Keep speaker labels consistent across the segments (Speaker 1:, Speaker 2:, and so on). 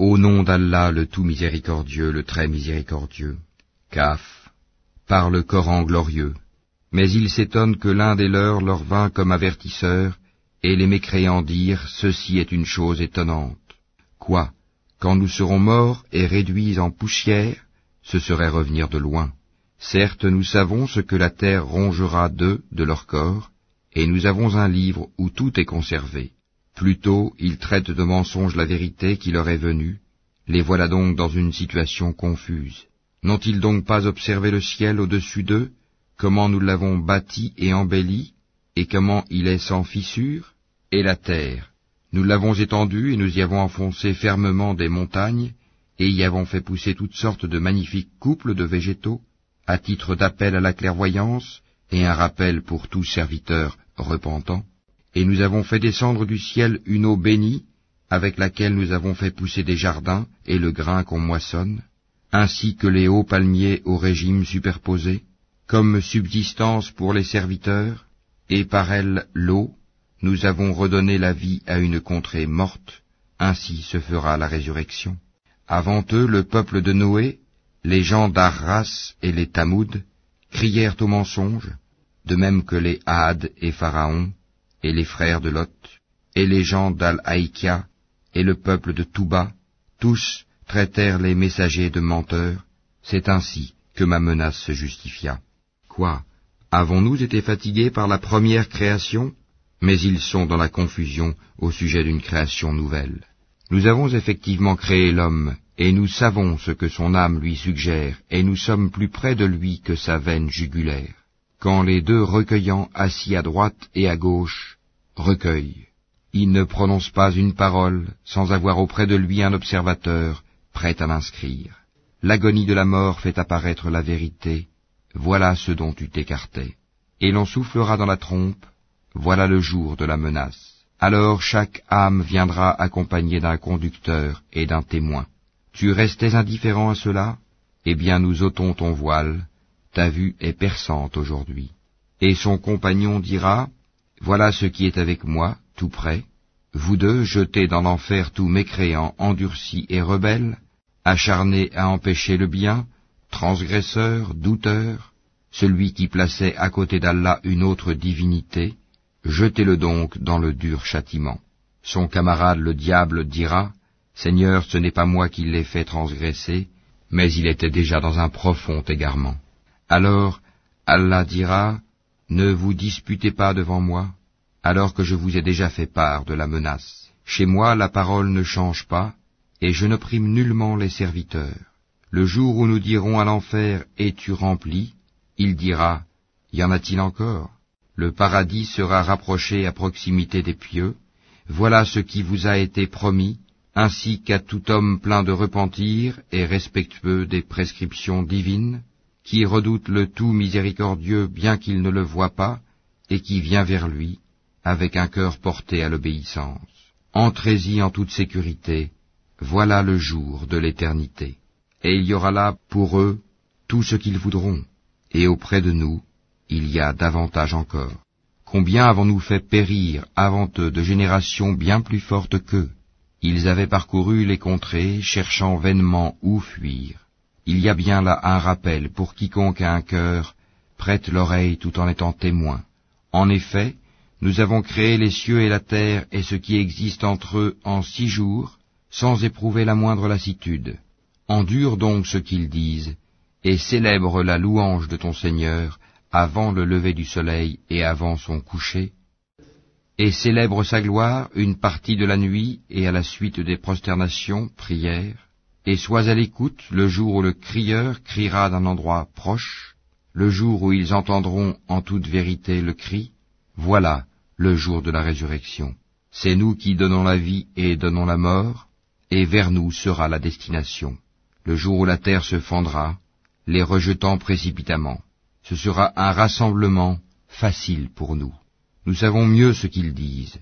Speaker 1: Au nom d'Allah le tout miséricordieux, le très miséricordieux. Kaf, par le Coran glorieux. Mais ils s'étonnent que l'un des leurs leur vint comme avertisseur, et les mécréants dirent, Ceci est une chose étonnante. Quoi Quand nous serons morts et réduits en poussière, ce serait revenir de loin. Certes, nous savons ce que la terre rongera d'eux, de leur corps, et nous avons un livre où tout est conservé. Plutôt, ils traitent de mensonge la vérité qui leur est venue, les voilà donc dans une situation confuse. N'ont-ils donc pas observé le ciel au-dessus d'eux, comment nous l'avons bâti et embelli, et comment il est sans fissure, et la terre, nous l'avons étendue et nous y avons enfoncé fermement des montagnes, et y avons fait pousser toutes sortes de magnifiques couples de végétaux, à titre d'appel à la clairvoyance, et un rappel pour tout serviteur repentant. Et nous avons fait descendre du ciel une eau bénie, avec laquelle nous avons fait pousser des jardins et le grain qu'on moissonne, ainsi que les hauts palmiers au régime superposé, comme subsistance pour les serviteurs, et par elle l'eau, nous avons redonné la vie à une contrée morte, ainsi se fera la résurrection. Avant eux, le peuple de Noé, les gens d'Arras et les Tamoud, crièrent au mensonge, de même que les Had et Pharaon, et les frères de Lot, et les gens d'Al-Haïkia, et le peuple de Touba, tous traitèrent les messagers de menteurs, c'est ainsi que ma menace se justifia. Quoi Avons-nous été fatigués par la première création? Mais ils sont dans la confusion au sujet d'une création nouvelle. Nous avons effectivement créé l'homme, et nous savons ce que son âme lui suggère, et nous sommes plus près de lui que sa veine jugulaire. Quand les deux recueillants assis à droite et à gauche recueillent, il ne prononce pas une parole sans avoir auprès de lui un observateur prêt à l'inscrire. L'agonie de la mort fait apparaître la vérité, voilà ce dont tu t'écartais. Et l'on soufflera dans la trompe, voilà le jour de la menace. Alors chaque âme viendra accompagnée d'un conducteur et d'un témoin. Tu restais indifférent à cela? Eh bien nous ôtons ton voile, ta vue est perçante aujourd'hui. Et son compagnon dira, Voilà ce qui est avec moi, tout près, vous deux jetez dans l'enfer tous mécréants, endurcis et rebelles, acharnés à empêcher le bien, transgresseurs, douteurs, celui qui plaçait à côté d'Allah une autre divinité, jetez-le donc dans le dur châtiment. Son camarade le diable dira, Seigneur, ce n'est pas moi qui l'ai fait transgresser, mais il était déjà dans un profond égarement. Alors Allah dira, Ne vous disputez pas devant moi, alors que je vous ai déjà fait part de la menace. Chez moi la parole ne change pas, et je n'opprime nullement les serviteurs. Le jour où nous dirons à l'enfer Es-tu rempli? Il dira Y en a-t-il encore? Le paradis sera rapproché à proximité des pieux. Voilà ce qui vous a été promis, ainsi qu'à tout homme plein de repentir et respectueux des prescriptions divines, qui redoute le tout miséricordieux bien qu'il ne le voie pas, et qui vient vers lui, avec un cœur porté à l'obéissance. Entrez-y en toute sécurité, voilà le jour de l'éternité. Et il y aura là pour eux tout ce qu'ils voudront, et auprès de nous, il y a davantage encore. Combien avons-nous fait périr avant eux de générations bien plus fortes qu'eux? Ils avaient parcouru les contrées, cherchant vainement où fuir. Il y a bien là un rappel pour quiconque a un cœur, prête l'oreille tout en étant témoin. En effet, nous avons créé les cieux et la terre et ce qui existe entre eux en six jours, sans éprouver la moindre lassitude. Endure donc ce qu'ils disent, et célèbre la louange de ton Seigneur avant le lever du soleil et avant son coucher, et célèbre sa gloire une partie de la nuit et à la suite des prosternations, prières, et sois à l'écoute le jour où le crieur criera d'un endroit proche, le jour où ils entendront en toute vérité le cri, voilà, le jour de la résurrection. C'est nous qui donnons la vie et donnons la mort, et vers nous sera la destination. Le jour où la terre se fendra, les rejetant précipitamment. Ce sera un rassemblement facile pour nous. Nous savons mieux ce qu'ils disent.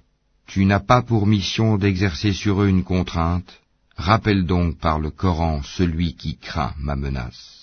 Speaker 1: Tu n'as pas pour mission d'exercer sur eux une contrainte. Rappelle donc par le Coran celui qui craint ma menace.